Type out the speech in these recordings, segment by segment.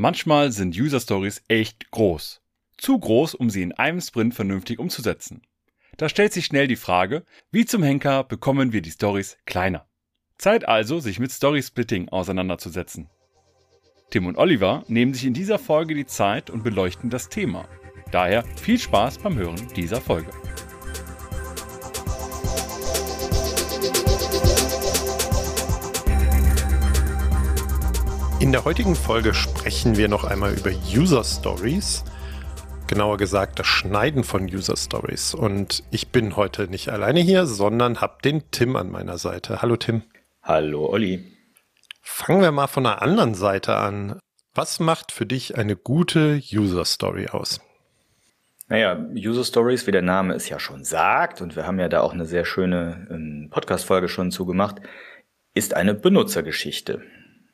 Manchmal sind User Stories echt groß. Zu groß, um sie in einem Sprint vernünftig umzusetzen. Da stellt sich schnell die Frage, wie zum Henker bekommen wir die Stories kleiner? Zeit also, sich mit Story Splitting auseinanderzusetzen. Tim und Oliver nehmen sich in dieser Folge die Zeit und beleuchten das Thema. Daher viel Spaß beim Hören dieser Folge. In der heutigen Folge sprechen wir noch einmal über User Stories. Genauer gesagt, das Schneiden von User Stories. Und ich bin heute nicht alleine hier, sondern habe den Tim an meiner Seite. Hallo Tim. Hallo Olli. Fangen wir mal von der anderen Seite an. Was macht für dich eine gute User Story aus? Naja, User Stories, wie der Name es ja schon sagt, und wir haben ja da auch eine sehr schöne ähm, Podcast-Folge schon zugemacht, ist eine Benutzergeschichte.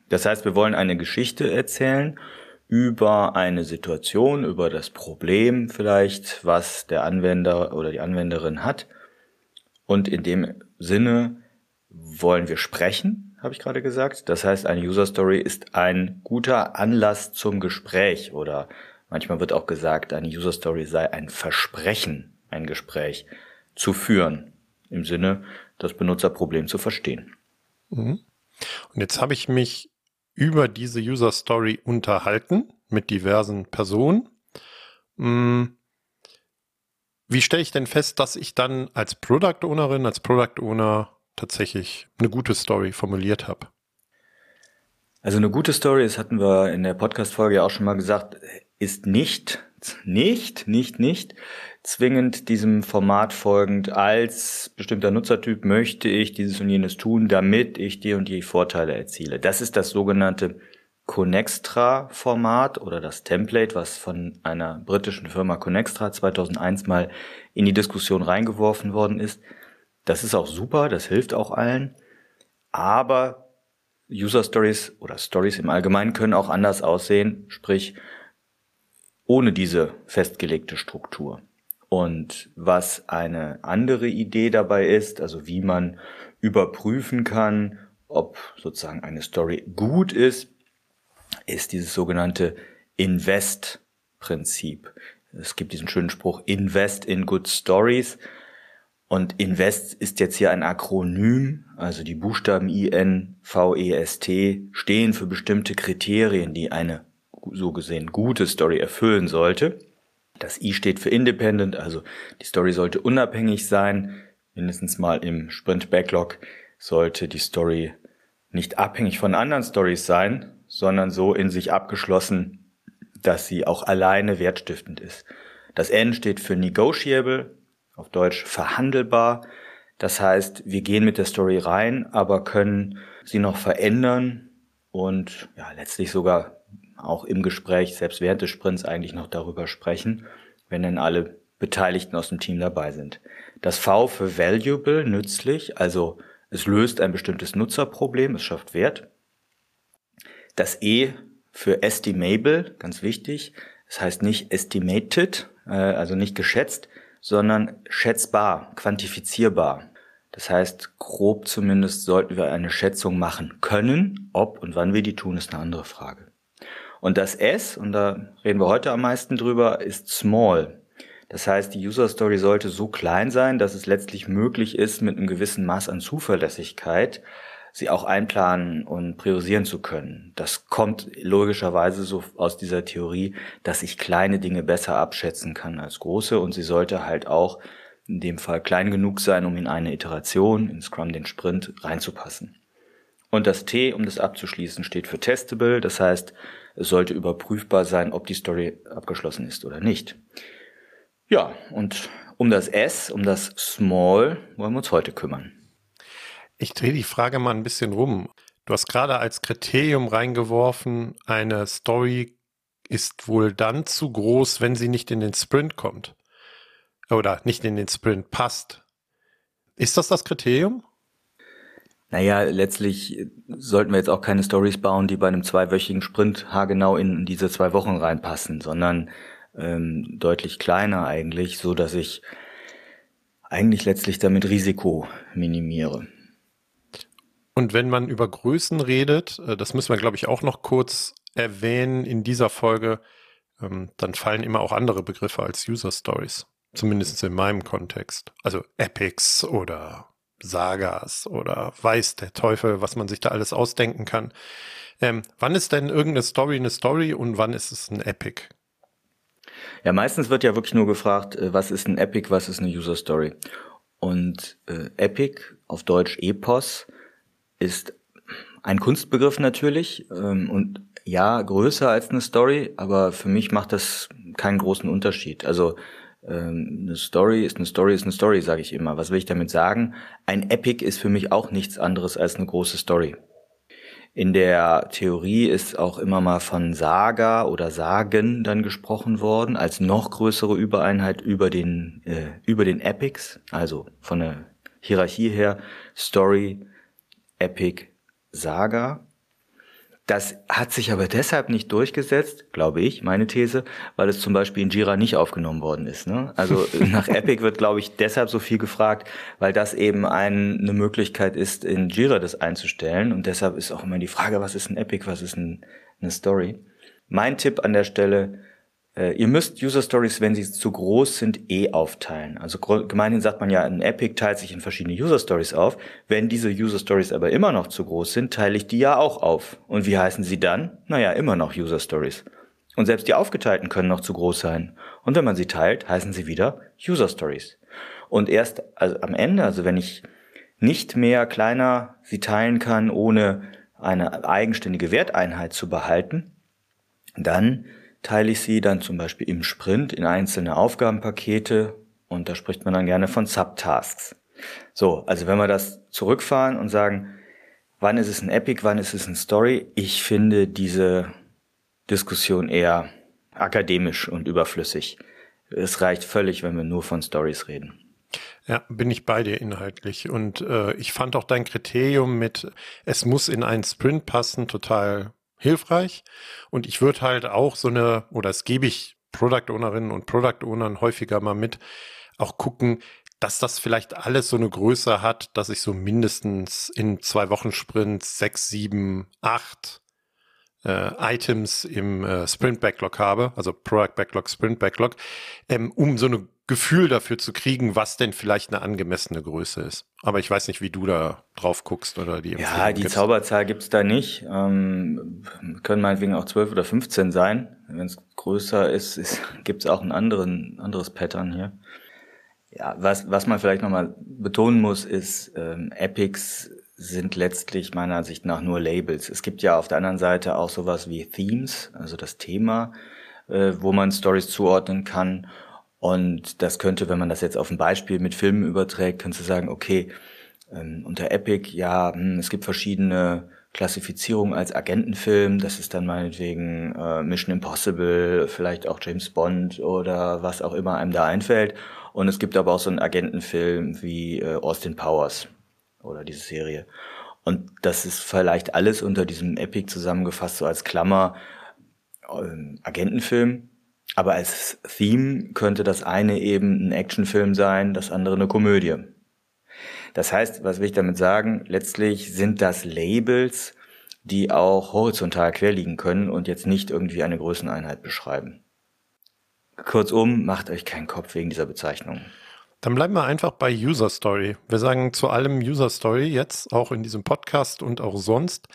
Das heißt, wir wollen eine Geschichte erzählen über eine Situation, über das Problem vielleicht, was der Anwender oder die Anwenderin hat. Und in dem Sinne wollen wir sprechen, habe ich gerade gesagt. Das heißt, eine User Story ist ein guter Anlass zum Gespräch oder manchmal wird auch gesagt, eine User Story sei ein Versprechen, ein Gespräch zu führen, im Sinne, das Benutzerproblem zu verstehen. Mhm. Und jetzt habe ich mich über diese User Story unterhalten mit diversen Personen. Hm. Wie stelle ich denn fest, dass ich dann als Product Ownerin, als Product Owner tatsächlich eine gute Story formuliert habe? Also eine gute Story, das hatten wir in der Podcast-Folge ja auch schon mal gesagt, ist nicht, nicht, nicht, nicht zwingend diesem Format folgend, als bestimmter Nutzertyp möchte ich dieses und jenes tun, damit ich die und die Vorteile erziele. Das ist das sogenannte Connextra-Format oder das Template, was von einer britischen Firma Connextra 2001 mal in die Diskussion reingeworfen worden ist. Das ist auch super, das hilft auch allen. Aber User Stories oder Stories im Allgemeinen können auch anders aussehen, sprich ohne diese festgelegte Struktur. Und was eine andere Idee dabei ist, also wie man überprüfen kann, ob sozusagen eine Story gut ist, ist dieses sogenannte Invest-Prinzip. Es gibt diesen schönen Spruch, Invest in Good Stories. Und Invest ist jetzt hier ein Akronym, also die Buchstaben I, N, V, E, S, T stehen für bestimmte Kriterien, die eine so gesehen gute Story erfüllen sollte. Das I steht für Independent, also die Story sollte unabhängig sein. Mindestens mal im Sprint Backlog sollte die Story nicht abhängig von anderen Stories sein, sondern so in sich abgeschlossen, dass sie auch alleine wertstiftend ist. Das N steht für Negotiable, auf Deutsch verhandelbar. Das heißt, wir gehen mit der Story rein, aber können sie noch verändern und ja, letztlich sogar auch im Gespräch, selbst während des Sprints eigentlich noch darüber sprechen, wenn denn alle Beteiligten aus dem Team dabei sind. Das V für valuable, nützlich, also es löst ein bestimmtes Nutzerproblem, es schafft Wert. Das E für estimable, ganz wichtig, das heißt nicht estimated, äh, also nicht geschätzt, sondern schätzbar, quantifizierbar. Das heißt, grob zumindest sollten wir eine Schätzung machen können. Ob und wann wir die tun, ist eine andere Frage. Und das S, und da reden wir heute am meisten drüber, ist small. Das heißt, die User Story sollte so klein sein, dass es letztlich möglich ist, mit einem gewissen Maß an Zuverlässigkeit sie auch einplanen und priorisieren zu können. Das kommt logischerweise so aus dieser Theorie, dass ich kleine Dinge besser abschätzen kann als große und sie sollte halt auch in dem Fall klein genug sein, um in eine Iteration, in Scrum den Sprint reinzupassen. Und das T, um das abzuschließen, steht für Testable. Das heißt, es sollte überprüfbar sein, ob die Story abgeschlossen ist oder nicht. Ja, und um das S, um das Small, wollen wir uns heute kümmern. Ich drehe die Frage mal ein bisschen rum. Du hast gerade als Kriterium reingeworfen, eine Story ist wohl dann zu groß, wenn sie nicht in den Sprint kommt. Oder nicht in den Sprint passt. Ist das das Kriterium? Naja, letztlich sollten wir jetzt auch keine Stories bauen, die bei einem zweiwöchigen Sprint haargenau in diese zwei Wochen reinpassen, sondern ähm, deutlich kleiner eigentlich, so dass ich eigentlich letztlich damit Risiko minimiere. Und wenn man über Größen redet, äh, das müssen wir, glaube ich, auch noch kurz erwähnen in dieser Folge, ähm, dann fallen immer auch andere Begriffe als User Stories. Zumindest in meinem Kontext. Also Epics oder Sagas oder weiß der Teufel, was man sich da alles ausdenken kann. Ähm, wann ist denn irgendeine Story eine Story und wann ist es ein Epic? Ja, meistens wird ja wirklich nur gefragt, äh, was ist ein Epic, was ist eine User Story. Und äh, Epic, auf Deutsch Epos, ist ein Kunstbegriff natürlich ähm, und ja, größer als eine Story, aber für mich macht das keinen großen Unterschied. Also eine Story ist eine Story ist eine Story, sage ich immer. Was will ich damit sagen? Ein Epic ist für mich auch nichts anderes als eine große Story. In der Theorie ist auch immer mal von Saga oder Sagen dann gesprochen worden, als noch größere Übereinheit über den, äh, über den Epics, also von der Hierarchie her Story, Epic, Saga. Das hat sich aber deshalb nicht durchgesetzt, glaube ich, meine These, weil es zum Beispiel in Jira nicht aufgenommen worden ist. Ne? Also nach Epic wird, glaube ich, deshalb so viel gefragt, weil das eben ein, eine Möglichkeit ist, in Jira das einzustellen. Und deshalb ist auch immer die Frage, was ist ein Epic, was ist ein, eine Story. Mein Tipp an der Stelle, ihr müsst User Stories, wenn sie zu groß sind, eh aufteilen. Also gemeinhin sagt man ja, ein Epic teilt sich in verschiedene User Stories auf. Wenn diese User Stories aber immer noch zu groß sind, teile ich die ja auch auf. Und wie heißen sie dann? Naja, immer noch User Stories. Und selbst die aufgeteilten können noch zu groß sein. Und wenn man sie teilt, heißen sie wieder User Stories. Und erst also am Ende, also wenn ich nicht mehr kleiner sie teilen kann, ohne eine eigenständige Werteinheit zu behalten, dann teile ich sie dann zum Beispiel im Sprint in einzelne Aufgabenpakete und da spricht man dann gerne von Subtasks. So, also wenn wir das zurückfahren und sagen, wann ist es ein Epic, wann ist es ein Story, ich finde diese Diskussion eher akademisch und überflüssig. Es reicht völlig, wenn wir nur von Stories reden. Ja, bin ich bei dir inhaltlich. Und äh, ich fand auch dein Kriterium mit, es muss in einen Sprint passen, total hilfreich. Und ich würde halt auch so eine, oder das gebe ich Product Ownerinnen und Product Ownern häufiger mal mit, auch gucken, dass das vielleicht alles so eine Größe hat, dass ich so mindestens in zwei Wochen Sprints sechs, sieben, acht äh, Items im äh, Sprint Backlog habe, also Product Backlog, Sprint Backlog, ähm, um so eine Gefühl dafür zu kriegen, was denn vielleicht eine angemessene Größe ist. Aber ich weiß nicht, wie du da drauf guckst oder die Empfehlung Ja, die gibst. Zauberzahl gibt's da nicht. Ähm, können meinetwegen auch 12 oder 15 sein. Wenn es größer ist, ist gibt's auch ein anderen, anderes Pattern hier. Ja, was, was man vielleicht nochmal betonen muss, ist, ähm, Epics sind letztlich meiner Ansicht nach nur Labels. Es gibt ja auf der anderen Seite auch sowas wie Themes, also das Thema, äh, wo man Stories zuordnen kann. Und das könnte, wenn man das jetzt auf ein Beispiel mit Filmen überträgt, könnte du sagen, okay, ähm, unter Epic, ja, hm, es gibt verschiedene Klassifizierungen als Agentenfilm. Das ist dann meinetwegen äh, Mission Impossible, vielleicht auch James Bond oder was auch immer einem da einfällt. Und es gibt aber auch so einen Agentenfilm wie äh, Austin Powers oder diese Serie. Und das ist vielleicht alles unter diesem Epic zusammengefasst, so als Klammer äh, Agentenfilm. Aber als Theme könnte das eine eben ein Actionfilm sein, das andere eine Komödie. Das heißt, was will ich damit sagen? Letztlich sind das Labels, die auch horizontal quer liegen können und jetzt nicht irgendwie eine Größeneinheit beschreiben. Kurzum, macht euch keinen Kopf wegen dieser Bezeichnung. Dann bleiben wir einfach bei User Story. Wir sagen zu allem User Story jetzt, auch in diesem Podcast und auch sonst.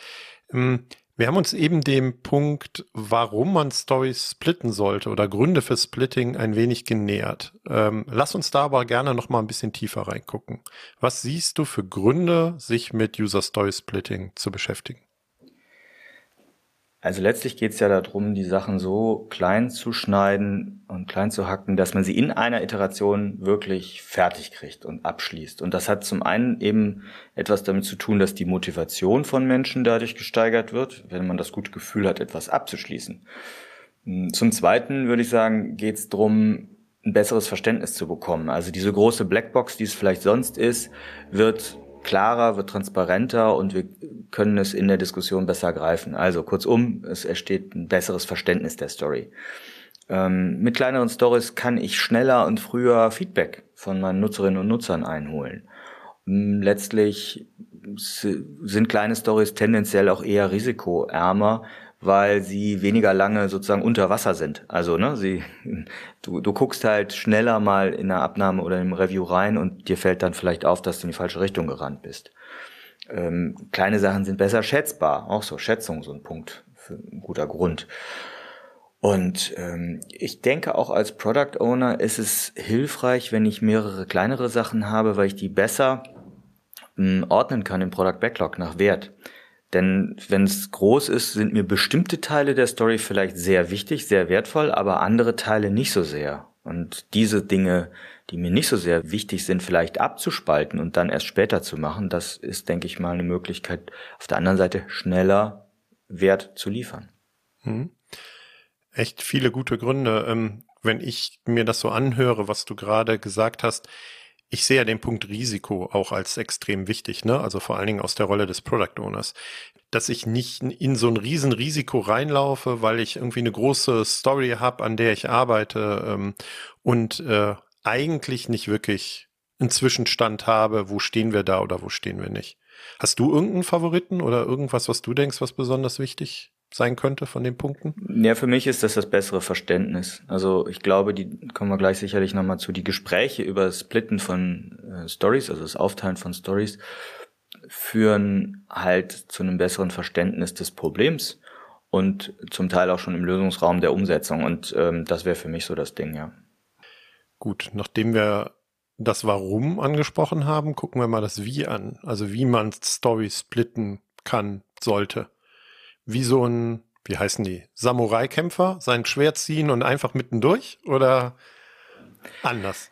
Ähm, wir haben uns eben dem Punkt, warum man Stories splitten sollte oder Gründe für Splitting ein wenig genähert. Ähm, lass uns da aber gerne noch mal ein bisschen tiefer reingucken. Was siehst du für Gründe, sich mit User Story Splitting zu beschäftigen? Also letztlich geht es ja darum, die Sachen so klein zu schneiden und klein zu hacken, dass man sie in einer Iteration wirklich fertig kriegt und abschließt. Und das hat zum einen eben etwas damit zu tun, dass die Motivation von Menschen dadurch gesteigert wird, wenn man das gute Gefühl hat, etwas abzuschließen. Zum Zweiten würde ich sagen, geht es darum, ein besseres Verständnis zu bekommen. Also diese große Blackbox, die es vielleicht sonst ist, wird klarer, wird transparenter und wir können es in der Diskussion besser greifen. Also kurzum, es entsteht ein besseres Verständnis der Story. Ähm, mit kleineren Stories kann ich schneller und früher Feedback von meinen Nutzerinnen und Nutzern einholen. Ähm, letztlich sind kleine Stories tendenziell auch eher risikoärmer, weil sie weniger lange sozusagen unter Wasser sind. Also, ne, sie, du, du guckst halt schneller mal in der Abnahme oder im Review rein und dir fällt dann vielleicht auf, dass du in die falsche Richtung gerannt bist. Ähm, kleine Sachen sind besser schätzbar. Auch so, Schätzung, so ein Punkt, für ein guter Grund. Und ähm, ich denke auch als Product Owner ist es hilfreich, wenn ich mehrere kleinere Sachen habe, weil ich die besser mh, ordnen kann im Product Backlog nach Wert. Denn wenn es groß ist, sind mir bestimmte Teile der Story vielleicht sehr wichtig, sehr wertvoll, aber andere Teile nicht so sehr. Und diese Dinge, die mir nicht so sehr wichtig sind, vielleicht abzuspalten und dann erst später zu machen, das ist, denke ich mal, eine Möglichkeit, auf der anderen Seite schneller Wert zu liefern. Hm. Echt viele gute Gründe. Ähm, wenn ich mir das so anhöre, was du gerade gesagt hast, ich sehe ja den Punkt Risiko auch als extrem wichtig, ne? Also vor allen Dingen aus der Rolle des Product Owners. Dass ich nicht in so ein Riesenrisiko reinlaufe, weil ich irgendwie eine große Story habe, an der ich arbeite ähm, und äh, eigentlich nicht wirklich einen Zwischenstand habe, wo stehen wir da oder wo stehen wir nicht. Hast du irgendeinen Favoriten oder irgendwas, was du denkst, was besonders wichtig sein könnte von den Punkten? Ja, für mich ist das das bessere Verständnis. Also ich glaube, die kommen wir gleich sicherlich nochmal zu. Die Gespräche über das Splitten von äh, Stories, also das Aufteilen von Stories, führen halt zu einem besseren Verständnis des Problems und zum Teil auch schon im Lösungsraum der Umsetzung. Und ähm, das wäre für mich so das Ding, ja. Gut, nachdem wir das Warum angesprochen haben, gucken wir mal das Wie an. Also wie man Stories splitten kann, sollte wie so ein, wie heißen die, Samurai-Kämpfer, sein Schwert ziehen und einfach mittendurch oder anders?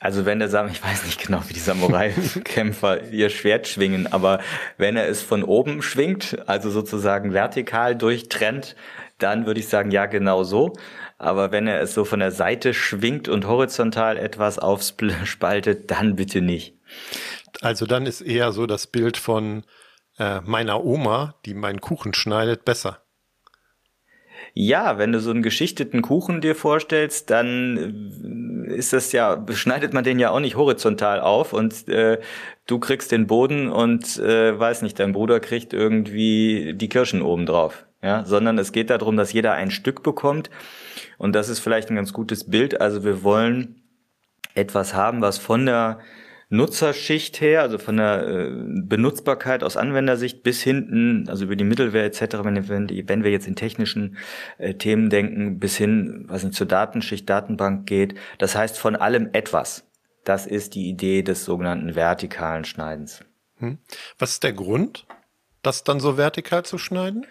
Also wenn der Sam, ich weiß nicht genau, wie die Samurai-Kämpfer ihr Schwert schwingen, aber wenn er es von oben schwingt, also sozusagen vertikal durchtrennt, dann würde ich sagen, ja, genau so. Aber wenn er es so von der Seite schwingt und horizontal etwas aufspaltet, dann bitte nicht. Also dann ist eher so das Bild von äh, meiner Oma, die meinen Kuchen schneidet, besser. Ja, wenn du so einen geschichteten Kuchen dir vorstellst, dann äh, ist das ja, schneidet man den ja auch nicht horizontal auf und äh, du kriegst den Boden und äh, weiß nicht, dein Bruder kriegt irgendwie die Kirschen oben drauf. Ja, sondern es geht darum, dass jeder ein Stück bekommt. Und das ist vielleicht ein ganz gutes Bild. Also wir wollen etwas haben, was von der Nutzerschicht her, also von der äh, Benutzbarkeit aus Anwendersicht bis hinten, also über die Mittelware etc., wenn, wenn, wenn wir jetzt in technischen äh, Themen denken, bis hin, was nicht zur Datenschicht, Datenbank geht. Das heißt von allem etwas. Das ist die Idee des sogenannten vertikalen Schneidens. Hm. Was ist der Grund, das dann so vertikal zu schneiden?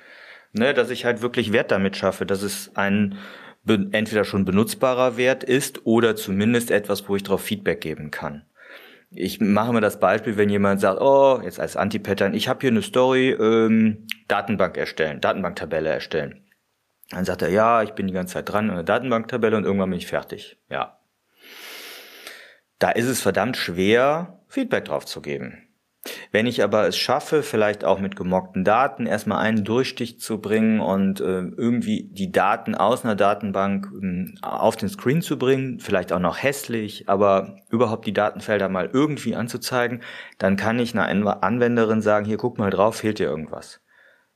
Ne, dass ich halt wirklich Wert damit schaffe, dass es ein entweder schon benutzbarer Wert ist oder zumindest etwas, wo ich darauf Feedback geben kann ich mache mir das Beispiel, wenn jemand sagt, oh, jetzt als Anti-Pattern, ich habe hier eine Story, ähm, Datenbank erstellen, Datenbanktabelle erstellen. Dann sagt er, ja, ich bin die ganze Zeit dran an der Datenbanktabelle und irgendwann bin ich fertig. Ja. Da ist es verdammt schwer, Feedback drauf zu geben. Wenn ich aber es schaffe, vielleicht auch mit gemockten Daten erstmal einen Durchstich zu bringen und äh, irgendwie die Daten aus einer Datenbank äh, auf den Screen zu bringen, vielleicht auch noch hässlich, aber überhaupt die Datenfelder mal irgendwie anzuzeigen, dann kann ich einer Anwenderin sagen, hier guck mal drauf, fehlt dir irgendwas.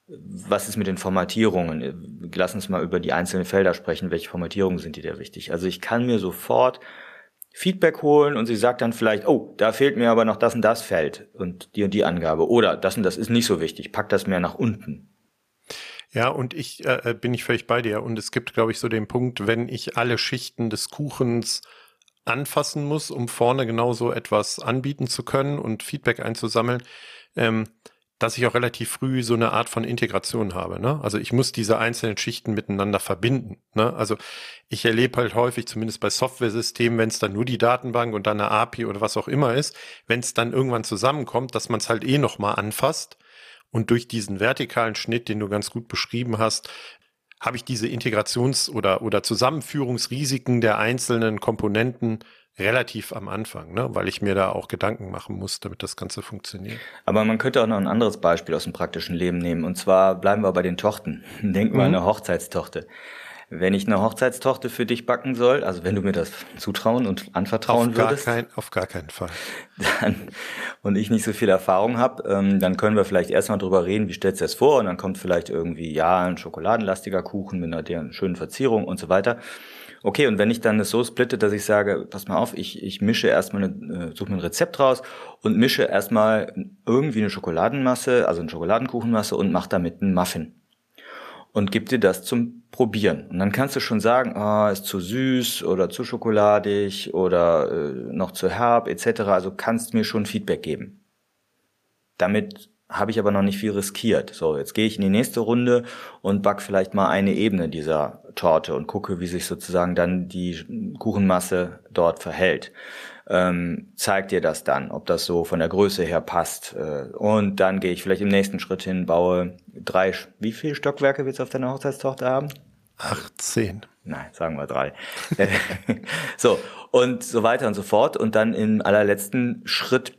Was ist mit den Formatierungen? Lass uns mal über die einzelnen Felder sprechen. Welche Formatierungen sind dir da wichtig? Also ich kann mir sofort Feedback holen und sie sagt dann vielleicht, oh, da fehlt mir aber noch das und das Feld und die und die Angabe. Oder das und das ist nicht so wichtig, pack das mehr nach unten. Ja, und ich äh, äh, bin ich völlig bei dir. Und es gibt, glaube ich, so den Punkt, wenn ich alle Schichten des Kuchens anfassen muss, um vorne genauso etwas anbieten zu können und Feedback einzusammeln, ähm, dass ich auch relativ früh so eine Art von Integration habe. Ne? Also ich muss diese einzelnen Schichten miteinander verbinden. Ne? Also ich erlebe halt häufig, zumindest bei Software-Systemen, wenn es dann nur die Datenbank und dann eine API oder was auch immer ist, wenn es dann irgendwann zusammenkommt, dass man es halt eh nochmal anfasst. Und durch diesen vertikalen Schnitt, den du ganz gut beschrieben hast, habe ich diese Integrations- oder, oder Zusammenführungsrisiken der einzelnen Komponenten relativ am Anfang, ne? weil ich mir da auch Gedanken machen muss, damit das Ganze funktioniert. Aber man könnte auch noch ein anderes Beispiel aus dem praktischen Leben nehmen. Und zwar bleiben wir bei den Tochten. Denken wir mhm. an eine Hochzeitstochte. Wenn ich eine Hochzeitstochter für dich backen soll, also wenn du mir das zutrauen und anvertrauen auf gar würdest, kein, auf gar keinen Fall. dann, und ich nicht so viel Erfahrung habe, ähm, dann können wir vielleicht erstmal drüber reden, wie stellst du das vor? Und dann kommt vielleicht irgendwie, ja, ein schokoladenlastiger Kuchen mit einer schönen Verzierung und so weiter. Okay, und wenn ich dann es so splitte, dass ich sage, pass mal auf, ich, ich mische erstmal, eine, äh, suche mir ein Rezept raus und mische erstmal irgendwie eine Schokoladenmasse, also eine Schokoladenkuchenmasse und mache damit einen Muffin. Und gib dir das zum Probieren. Und dann kannst du schon sagen, ah, ist zu süß oder zu schokoladig oder äh, noch zu herb etc. Also kannst mir schon Feedback geben. Damit habe ich aber noch nicht viel riskiert. So, jetzt gehe ich in die nächste Runde und back vielleicht mal eine Ebene dieser Torte und gucke, wie sich sozusagen dann die Kuchenmasse dort verhält. Ähm, zeigt dir das dann, ob das so von der Größe her passt. Äh, und dann gehe ich vielleicht im nächsten Schritt hin, baue drei, wie viele Stockwerke willst du auf deiner Hochzeitstochter haben? 18. Nein, sagen wir drei. so, und so weiter und so fort. Und dann im allerletzten Schritt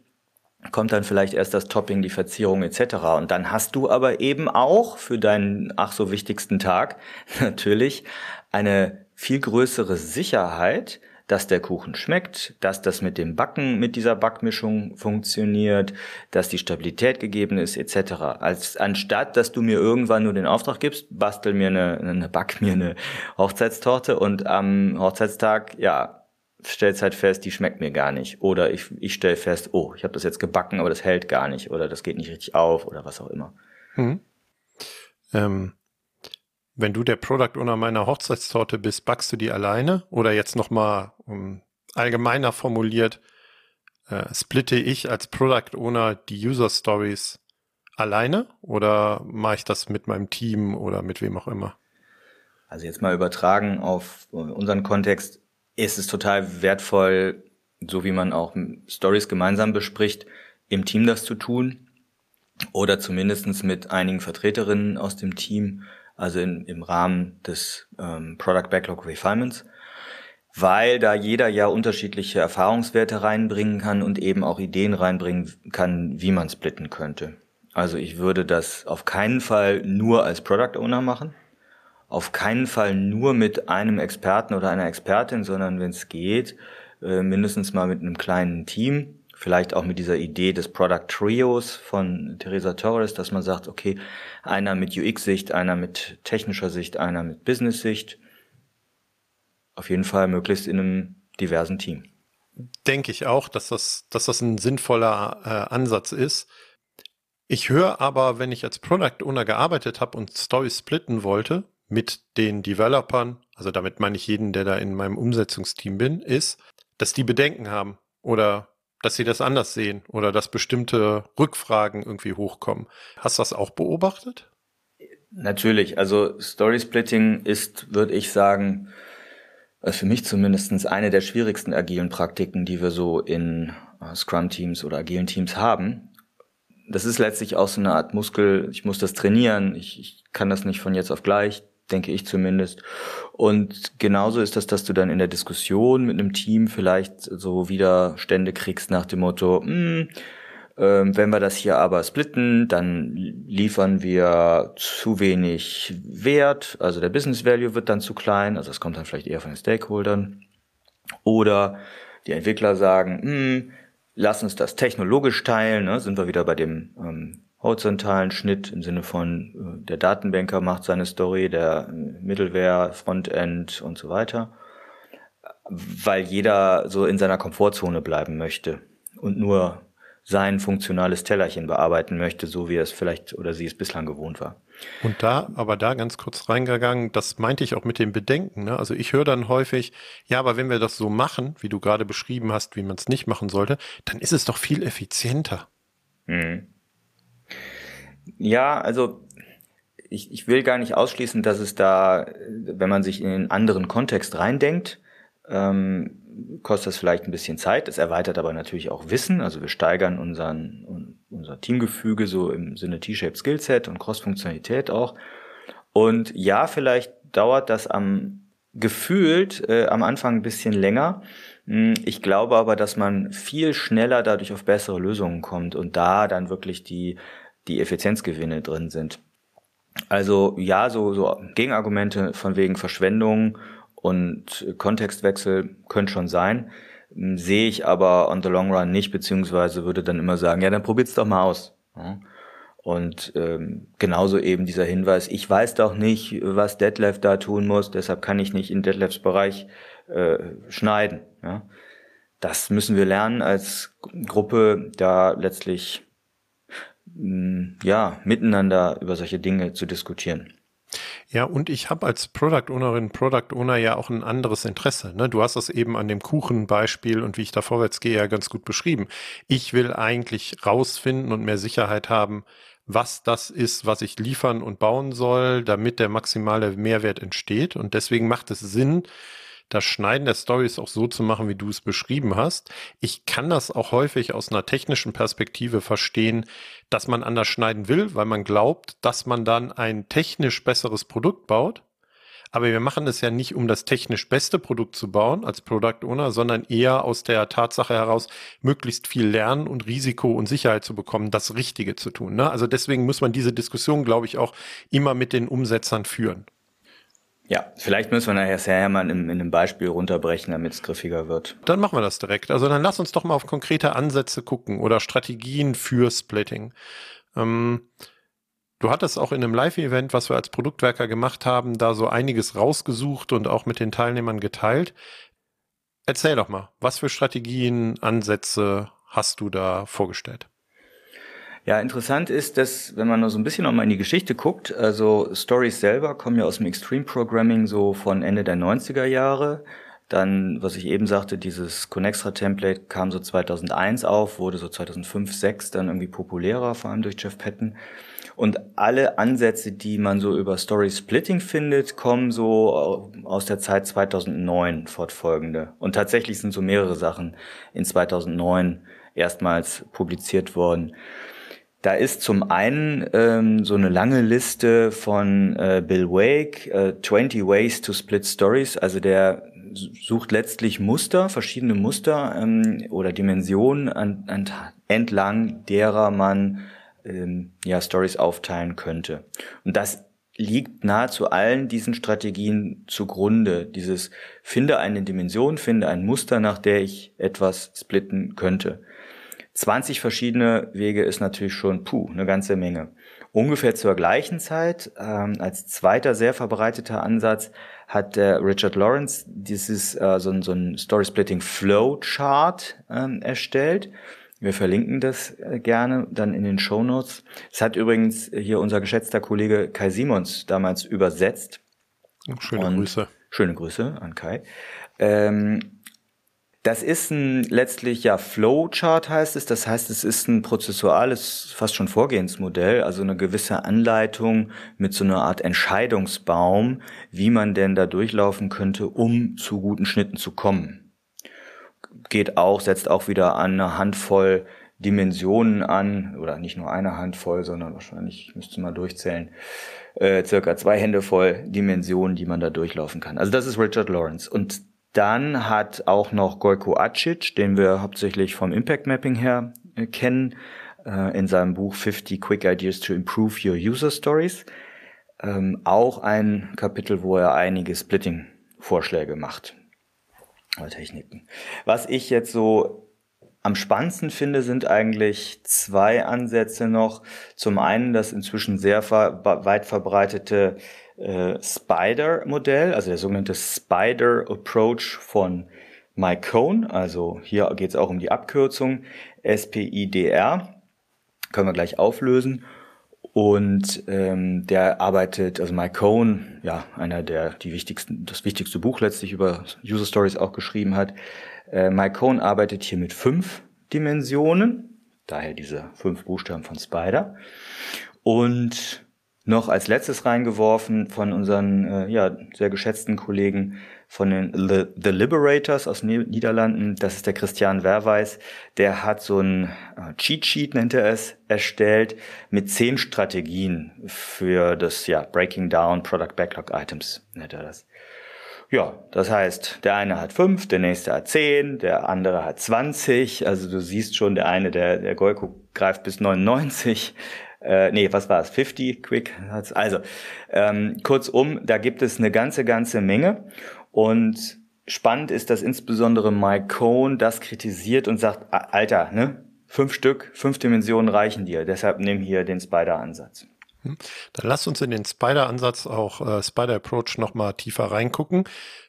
kommt dann vielleicht erst das Topping, die Verzierung etc. Und dann hast du aber eben auch für deinen ach so wichtigsten Tag natürlich eine viel größere Sicherheit, dass der Kuchen schmeckt, dass das mit dem Backen, mit dieser Backmischung funktioniert, dass die Stabilität gegeben ist, etc. Als anstatt, dass du mir irgendwann nur den Auftrag gibst, bastel mir eine, eine back mir eine Hochzeitstorte und am Hochzeitstag, ja, stellst halt fest, die schmeckt mir gar nicht. Oder ich, ich stelle fest, oh, ich habe das jetzt gebacken, aber das hält gar nicht. Oder das geht nicht richtig auf oder was auch immer. Hm. Ähm, wenn du der Product Owner meiner Hochzeitstorte bist, backst du die alleine? Oder jetzt nochmal um, allgemeiner formuliert, äh, splitte ich als Product Owner die User Stories alleine? Oder mache ich das mit meinem Team oder mit wem auch immer? Also jetzt mal übertragen auf unseren Kontext ist es total wertvoll, so wie man auch Stories gemeinsam bespricht, im Team das zu tun oder zumindestens mit einigen Vertreterinnen aus dem Team, also in, im Rahmen des ähm, Product Backlog Refinements, weil da jeder ja unterschiedliche Erfahrungswerte reinbringen kann und eben auch Ideen reinbringen kann, wie man splitten könnte. Also ich würde das auf keinen Fall nur als Product Owner machen, auf keinen Fall nur mit einem Experten oder einer Expertin, sondern wenn es geht, äh, mindestens mal mit einem kleinen Team. Vielleicht auch mit dieser Idee des Product Trios von Teresa Torres, dass man sagt, okay, einer mit UX-Sicht, einer mit technischer Sicht, einer mit Business-Sicht. Auf jeden Fall möglichst in einem diversen Team. Denke ich auch, dass das, dass das ein sinnvoller äh, Ansatz ist. Ich höre aber, wenn ich als Product Owner gearbeitet habe und Stories splitten wollte, mit den Developern, also damit meine ich jeden, der da in meinem Umsetzungsteam bin, ist, dass die Bedenken haben oder dass sie das anders sehen oder dass bestimmte Rückfragen irgendwie hochkommen. Hast du das auch beobachtet? Natürlich, also Story Splitting ist, würde ich sagen, für mich zumindest eine der schwierigsten agilen Praktiken, die wir so in äh, Scrum-Teams oder agilen Teams haben. Das ist letztlich auch so eine Art Muskel, ich muss das trainieren, ich, ich kann das nicht von jetzt auf gleich denke ich zumindest. Und genauso ist das, dass du dann in der Diskussion mit einem Team vielleicht so Widerstände kriegst nach dem Motto, hm, äh, wenn wir das hier aber splitten, dann liefern wir zu wenig Wert, also der Business Value wird dann zu klein, also das kommt dann vielleicht eher von den Stakeholdern. Oder die Entwickler sagen, hm, lass uns das technologisch teilen, ne, sind wir wieder bei dem ähm, horizontalen Schnitt im Sinne von äh, der Datenbanker macht seine Story, der äh, Middleware, Frontend und so weiter, weil jeder so in seiner Komfortzone bleiben möchte und nur sein funktionales Tellerchen bearbeiten möchte, so wie er es vielleicht oder sie es bislang gewohnt war. Und da, aber da ganz kurz reingegangen, das meinte ich auch mit dem Bedenken. Ne? Also ich höre dann häufig, ja, aber wenn wir das so machen, wie du gerade beschrieben hast, wie man es nicht machen sollte, dann ist es doch viel effizienter. Mhm. Ja, also ich, ich will gar nicht ausschließen, dass es da, wenn man sich in einen anderen Kontext reindenkt, ähm, kostet das vielleicht ein bisschen Zeit. Es erweitert aber natürlich auch Wissen. Also wir steigern unseren, unser Teamgefüge so im Sinne T-Shaped Skillset und Cross-Funktionalität auch. Und ja, vielleicht dauert das am gefühlt äh, am Anfang ein bisschen länger. Hm, ich glaube aber, dass man viel schneller dadurch auf bessere Lösungen kommt und da dann wirklich die die Effizienzgewinne drin sind. Also ja, so, so Gegenargumente von wegen Verschwendung und Kontextwechsel können schon sein. Sehe ich aber on the long run nicht, beziehungsweise würde dann immer sagen, ja, dann probiert's doch mal aus. Und ähm, genauso eben dieser Hinweis, ich weiß doch nicht, was Detlef da tun muss, deshalb kann ich nicht in Detlefs Bereich äh, schneiden. Ja? Das müssen wir lernen als Gruppe, da letztlich ja miteinander über solche Dinge zu diskutieren. Ja, und ich habe als Product Ownerin, Product Owner ja auch ein anderes Interesse. Ne? Du hast das eben an dem Kuchenbeispiel und wie ich da vorwärts gehe ja ganz gut beschrieben. Ich will eigentlich rausfinden und mehr Sicherheit haben, was das ist, was ich liefern und bauen soll, damit der maximale Mehrwert entsteht. Und deswegen macht es Sinn, das Schneiden der Stories auch so zu machen, wie du es beschrieben hast. Ich kann das auch häufig aus einer technischen Perspektive verstehen, dass man anders schneiden will, weil man glaubt, dass man dann ein technisch besseres Produkt baut. Aber wir machen es ja nicht, um das technisch beste Produkt zu bauen als Product Owner, sondern eher aus der Tatsache heraus, möglichst viel lernen und Risiko und Sicherheit zu bekommen, das Richtige zu tun. Ne? Also deswegen muss man diese Diskussion, glaube ich, auch immer mit den Umsetzern führen. Ja, vielleicht müssen wir nachher sehr mal in, in einem Beispiel runterbrechen, damit es griffiger wird. Dann machen wir das direkt. Also dann lass uns doch mal auf konkrete Ansätze gucken oder Strategien für Splitting. Ähm, du hattest auch in einem Live-Event, was wir als Produktwerker gemacht haben, da so einiges rausgesucht und auch mit den Teilnehmern geteilt. Erzähl doch mal, was für Strategien, Ansätze hast du da vorgestellt? Ja, interessant ist, dass, wenn man nur so ein bisschen nochmal in die Geschichte guckt, also Stories selber kommen ja aus dem Extreme Programming so von Ende der 90er Jahre. Dann, was ich eben sagte, dieses Connextra-Template kam so 2001 auf, wurde so 2005, 2006 dann irgendwie populärer, vor allem durch Jeff Patton. Und alle Ansätze, die man so über Story Splitting findet, kommen so aus der Zeit 2009 fortfolgende. Und tatsächlich sind so mehrere Sachen in 2009 erstmals publiziert worden. Da ist zum einen ähm, so eine lange Liste von äh, Bill Wake, äh, 20 Ways to Split Stories. Also der sucht letztlich Muster, verschiedene Muster ähm, oder Dimensionen an, an, entlang derer man ähm, ja Stories aufteilen könnte. Und das liegt nahezu allen diesen Strategien zugrunde. Dieses finde eine Dimension, finde ein Muster, nach der ich etwas splitten könnte. 20 verschiedene Wege ist natürlich schon, puh, eine ganze Menge. Ungefähr zur gleichen Zeit, ähm, als zweiter sehr verbreiteter Ansatz, hat der Richard Lawrence dieses äh, so, so ein Story Splitting Flow Chart ähm, erstellt. Wir verlinken das äh, gerne dann in den Show Notes. Es hat übrigens hier unser geschätzter Kollege Kai Simons damals übersetzt. Schöne Und Grüße. Schöne Grüße an Kai. Ähm, das ist ein letztlich ja Flowchart heißt es. Das heißt, es ist ein prozessuales, fast schon Vorgehensmodell, also eine gewisse Anleitung mit so einer Art Entscheidungsbaum, wie man denn da durchlaufen könnte, um zu guten Schnitten zu kommen. Geht auch, setzt auch wieder an eine Handvoll Dimensionen an, oder nicht nur eine Handvoll, sondern wahrscheinlich, müsste man durchzählen, äh, circa zwei Hände voll Dimensionen, die man da durchlaufen kann. Also das ist Richard Lawrence. Und dann hat auch noch Gojko Acic, den wir hauptsächlich vom Impact Mapping her äh, kennen, äh, in seinem Buch 50 Quick Ideas to Improve Your User Stories, ähm, auch ein Kapitel, wo er einige Splitting-Vorschläge macht. Techniken. Was ich jetzt so am spannendsten finde, sind eigentlich zwei Ansätze noch. Zum einen das inzwischen sehr weit verbreitete äh, Spider-Modell, also der sogenannte Spider-Approach von Mike Cohn. Also hier geht es auch um die Abkürzung SPIDR. Können wir gleich auflösen. Und ähm, der arbeitet, also Mike Cohn, ja, einer der die wichtigsten, das wichtigste Buch letztlich über User Stories auch geschrieben hat. Äh, Mike Cohn arbeitet hier mit fünf Dimensionen, daher diese fünf Buchstaben von Spider. Und noch als letztes reingeworfen von unseren äh, ja, sehr geschätzten Kollegen von den The, The Liberators aus den Niederlanden. Das ist der Christian Werweis. Der hat so ein äh, Cheat Sheet, nennt er es, erstellt mit zehn Strategien für das ja, Breaking Down Product Backlog Items, nennt er das. Ja, das heißt, der eine hat fünf, der nächste hat zehn, der andere hat zwanzig. Also du siehst schon, der eine, der, der Golko greift bis 99 Äh, nee, was war es? 50 Quick? Also, ähm, kurzum, da gibt es eine ganze, ganze Menge. Und spannend ist, dass insbesondere Mike Cohn das kritisiert und sagt, Alter, ne? Fünf Stück, fünf Dimensionen reichen dir. Deshalb nimm hier den Spider-Ansatz. Hm. Dann lass uns in den Spider-Ansatz, auch äh, Spider-Approach nochmal tiefer reingucken.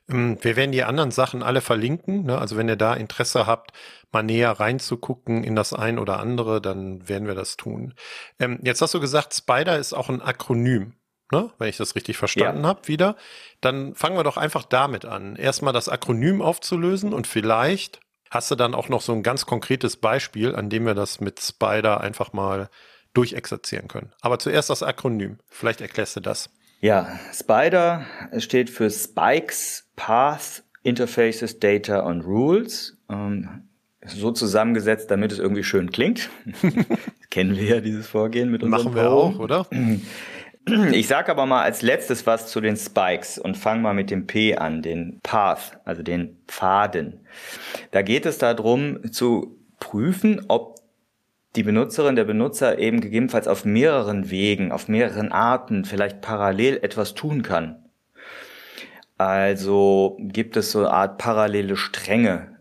Ähm, wir werden die anderen Sachen alle verlinken. Ne? Also wenn ihr da Interesse habt, mal näher reinzugucken in das ein oder andere, dann werden wir das tun. Ähm, jetzt hast du gesagt, Spider ist auch ein Akronym. Ne, wenn ich das richtig verstanden ja. habe, wieder, dann fangen wir doch einfach damit an. Erstmal das Akronym aufzulösen und vielleicht hast du dann auch noch so ein ganz konkretes Beispiel, an dem wir das mit Spider einfach mal durchexerzieren können. Aber zuerst das Akronym. Vielleicht erklärst du das. Ja, Spider steht für Spikes, Path, Interfaces, Data und Rules. Ähm, so zusammengesetzt, damit es irgendwie schön klingt. kennen wir ja dieses Vorgehen mit unserem Machen wir Pro. auch, oder? Ich sage aber mal als letztes was zu den Spikes und fange mal mit dem P an, den Path, also den Pfaden. Da geht es darum zu prüfen, ob die Benutzerin, der Benutzer eben gegebenenfalls auf mehreren Wegen, auf mehreren Arten vielleicht parallel etwas tun kann. Also gibt es so eine Art parallele Stränge,